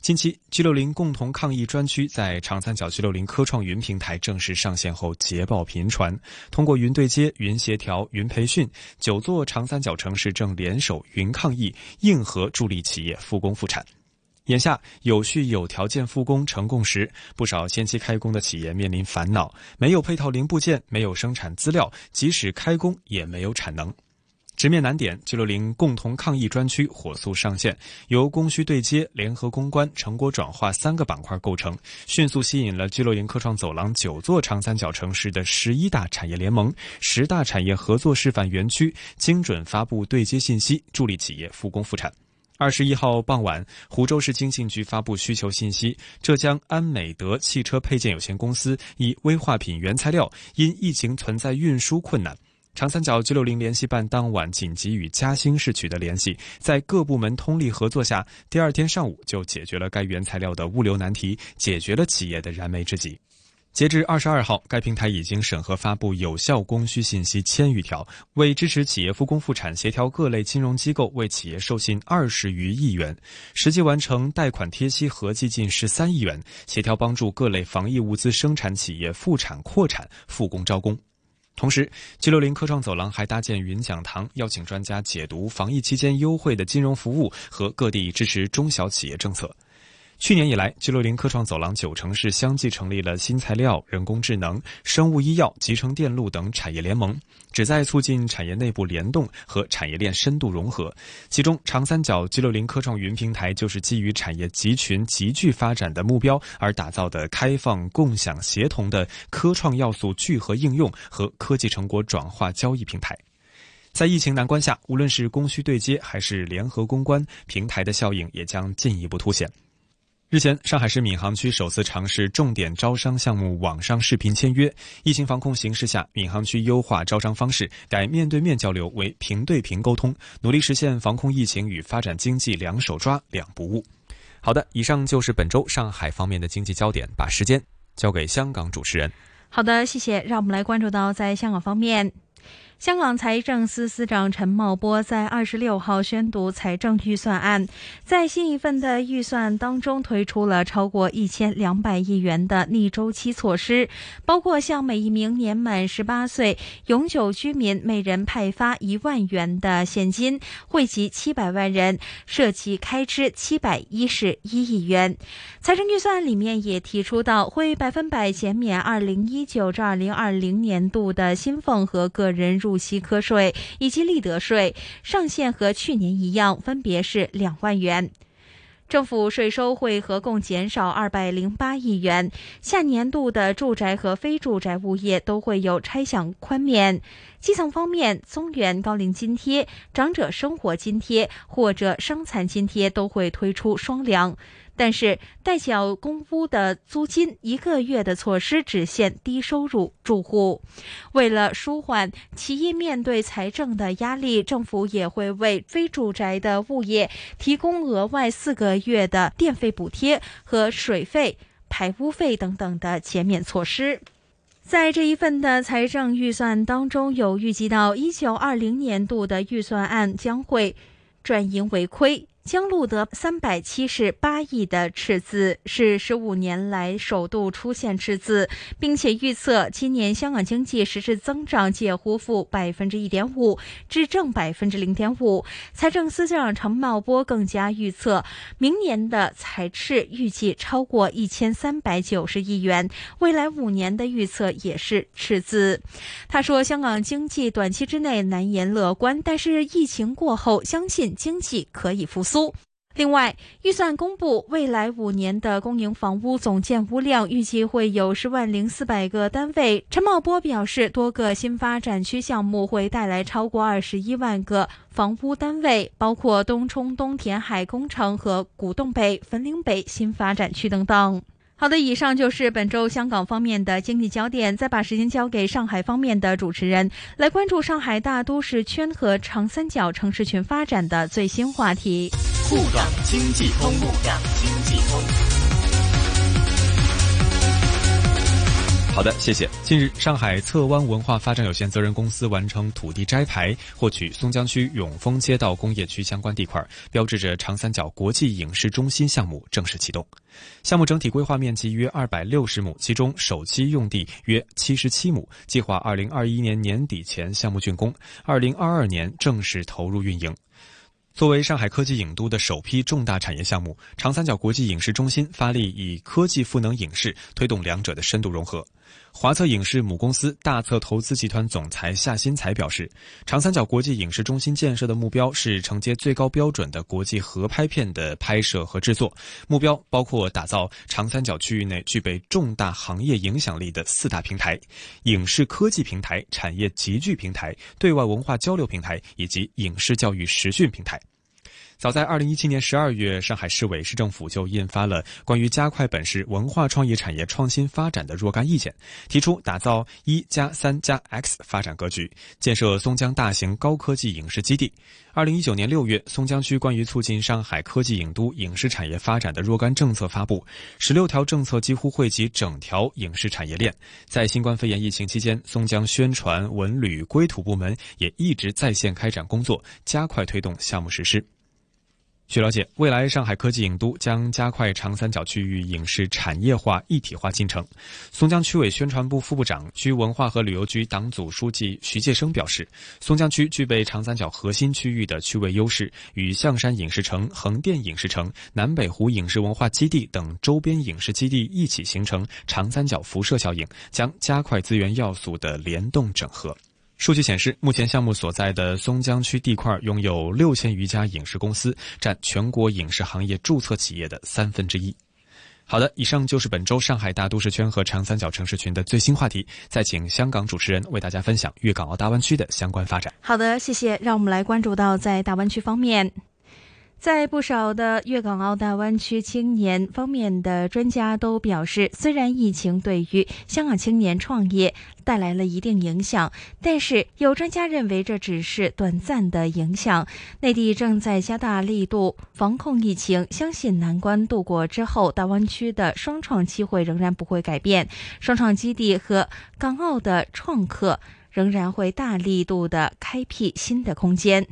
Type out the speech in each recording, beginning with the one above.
近期，G 六零共同抗疫专区在长三角 G 六零科创云平台正式上线后，捷报频传。通过云对接、云协调、云培训，九座长三角城市正联手云抗疫，硬核助力企业复工复产。眼下有序有条件复工成共识，不少先期开工的企业面临烦恼：没有配套零部件，没有生产资料，即使开工也没有产能。直面难点，G 六零共同抗疫专区火速上线，由供需对接、联合攻关、成果转化三个板块构成，迅速吸引了 G 六零科创走廊九座长三角城市的十一大产业联盟、十大产业合作示范园区，精准发布对接信息，助力企业复工复产。二十一号傍晚，湖州市经信局发布需求信息：浙江安美德汽车配件有限公司以危化品原材料因疫情存在运输困难。长三角 G 六零联系办当晚紧急与嘉兴市取得联系，在各部门通力合作下，第二天上午就解决了该原材料的物流难题，解决了企业的燃眉之急。截至二十二号，该平台已经审核发布有效供需信息千余条，为支持企业复工复产，协调各类金融机构为企业授信二十余亿元，实际完成贷款贴息合计近十三亿元，协调帮助各类防疫物资生产企业复产扩产、复工招工。同时，G 六零科创走廊还搭建云讲堂，邀请专家解读防疫期间优惠的金融服务和各地支持中小企业政策。去年以来，G 六零科创走廊九城市相继成立了新材料、人工智能、生物医药、集成电路等产业联盟，旨在促进产业内部联动和产业链深度融合。其中，长三角 G 六零科创云平台就是基于产业集群集聚发展的目标而打造的开放、共享、协同的科创要素聚合应用和科技成果转化交易平台。在疫情难关下，无论是供需对接还是联合攻关，平台的效应也将进一步凸显。日前，上海市闵行区首次尝试重点招商项目网上视频签约。疫情防控形势下，闵行区优化招商方式，改面对面交流为平对平沟通，努力实现防控疫情与发展经济两手抓、两不误。好的，以上就是本周上海方面的经济焦点，把时间交给香港主持人。好的，谢谢。让我们来关注到在香港方面。香港财政司司长陈茂波在二十六号宣读财政预算案，在新一份的预算当中推出了超过一千两百亿元的逆周期措施，包括向每一名年满十八岁永久居民每人派发一万元的现金，惠及七百万人，涉及开支七百一十一亿元。财政预算里面也提出到，会百分百减免二零一九至二零二零年度的薪俸和个人入息科税以及利得税上限和去年一样，分别是两万元。政府税收会合共减少二百零八亿元。下年度的住宅和非住宅物业都会有拆享宽免。基层方面，中原高龄津贴、长者生活津贴或者伤残津贴都会推出双粮。但是，代缴公屋的租金一个月的措施只限低收入住户。为了舒缓企业面对财政的压力，政府也会为非住宅的物业提供额外四个月的电费补贴和水费、排污费等等的减免措施。在这一份的财政预算当中，有预计到一九二零年度的预算案将会转盈为亏。将录得三百七十八亿的赤字，是十五年来首度出现赤字，并且预测今年香港经济实质增长介乎负百分之一点五至正百分之零点五。财政司司长陈茂波更加预测，明年的财赤预计超过一千三百九十亿元，未来五年的预测也是赤字。他说，香港经济短期之内难言乐观，但是疫情过后，相信经济可以复苏。苏。另外，预算公布，未来五年的公营房屋总建屋量预计会有十万零四百个单位。陈茂波表示，多个新发展区项目会带来超过二十一万个房屋单位，包括东冲东填海工程和古洞北、汾岭北新发展区等等。好的，以上就是本周香港方面的经济焦点。再把时间交给上海方面的主持人，来关注上海大都市圈和长三角城市群发展的最新话题。沪港经济通，沪港经济通。好的，谢谢。近日，上海侧湾文化发展有限责任公司完成土地摘牌，获取松江区永丰街道工业区相关地块，标志着长三角国际影视中心项目正式启动。项目整体规划面积约二百六十亩，其中首期用地约七十七亩，计划二零二一年年底前项目竣工，二零二二年正式投入运营。作为上海科技影都的首批重大产业项目，长三角国际影视中心发力以科技赋能影视，推动两者的深度融合。华策影视母公司大策投资集团总裁夏新才表示，长三角国际影视中心建设的目标是承接最高标准的国际合拍片的拍摄和制作，目标包括打造长三角区域内具备重大行业影响力的四大平台：影视科技平台、产业集聚平台、对外文化交流平台以及影视教育实训平台。早在二零一七年十二月，上海市委市政府就印发了关于加快本市文化创意产业创新发展的若干意见，提出打造一加三加 X 发展格局，建设松江大型高科技影视基地。二零一九年六月，松江区关于促进上海科技影都影视产业发展的若干政策发布，十六条政策几乎汇集整条影视产业链。在新冠肺炎疫情期间，松江宣传、文旅、规土部门也一直在线开展工作，加快推动项目实施。据了解，未来上海科技影都将加快长三角区域影视产业化一体化进程。松江区委宣传部副部长、区文化和旅游局党组书记徐介生表示，松江区具备长三角核心区域的区位优势，与象山影视城、横店影视城、南北湖影视文化基地等周边影视基地一起形成长三角辐射效应，将加快资源要素的联动整合。数据显示，目前项目所在的松江区地块拥有六千余家影视公司，占全国影视行业注册企业的三分之一。好的，以上就是本周上海大都市圈和长三角城市群的最新话题。再请香港主持人为大家分享粤港澳大湾区的相关发展。好的，谢谢。让我们来关注到在大湾区方面。在不少的粤港澳大湾区青年方面的专家都表示，虽然疫情对于香港青年创业带来了一定影响，但是有专家认为这只是短暂的影响。内地正在加大力度防控疫情，相信难关度过之后，大湾区的双创机会仍然不会改变，双创基地和港澳的创客仍然会大力度的开辟新的空间。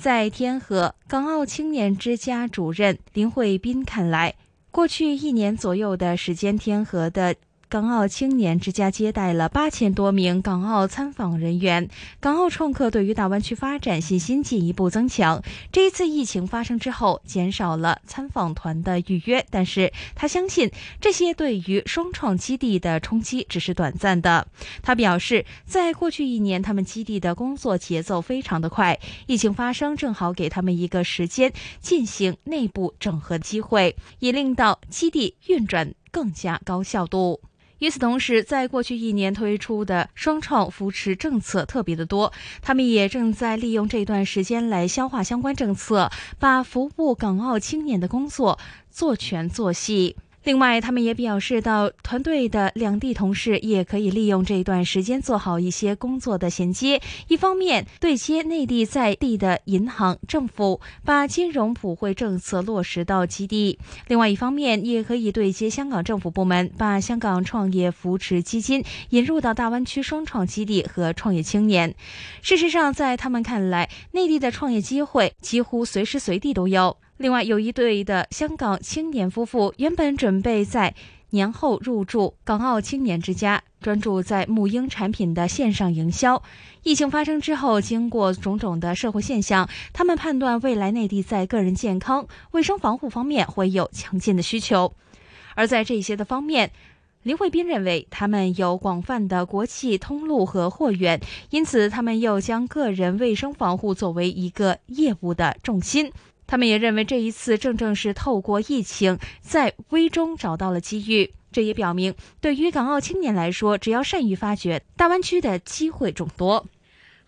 在天河港澳青年之家主任林慧斌看来，过去一年左右的时间，天河的。港澳青年之家接待了八千多名港澳参访人员，港澳创客对于大湾区发展信心进一步增强。这一次疫情发生之后，减少了参访团的预约，但是他相信这些对于双创基地的冲击只是短暂的。他表示，在过去一年，他们基地的工作节奏非常的快，疫情发生正好给他们一个时间进行内部整合机会，也令到基地运转更加高效度。与此同时，在过去一年推出的双创扶持政策特别的多，他们也正在利用这段时间来消化相关政策，把服务港澳青年的工作做全做细。另外，他们也表示到，团队的两地同事也可以利用这一段时间做好一些工作的衔接。一方面，对接内地在地的银行、政府，把金融普惠政策落实到基地；另外一方面，也可以对接香港政府部门，把香港创业扶持基金引入到大湾区双创基地和创业青年。事实上，在他们看来，内地的创业机会几乎随时随地都有。另外，有一对的香港青年夫妇原本准备在年后入住港澳青年之家，专注在母婴产品的线上营销。疫情发生之后，经过种种的社会现象，他们判断未来内地在个人健康、卫生防护方面会有强劲的需求。而在这些的方面，林慧斌认为他们有广泛的国际通路和货源，因此他们又将个人卫生防护作为一个业务的重心。他们也认为，这一次正正是透过疫情，在危中找到了机遇。这也表明，对于港澳青年来说，只要善于发掘，大湾区的机会众多。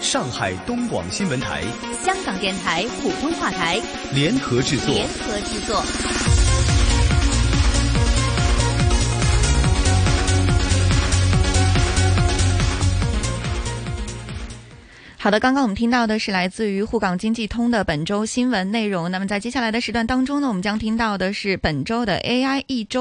上海东广新闻台、香港电台普通话台联合制作。联合制作。好的，刚刚我们听到的是来自于沪港经济通的本周新闻内容。那么在接下来的时段当中呢，我们将听到的是本周的 AI 一周。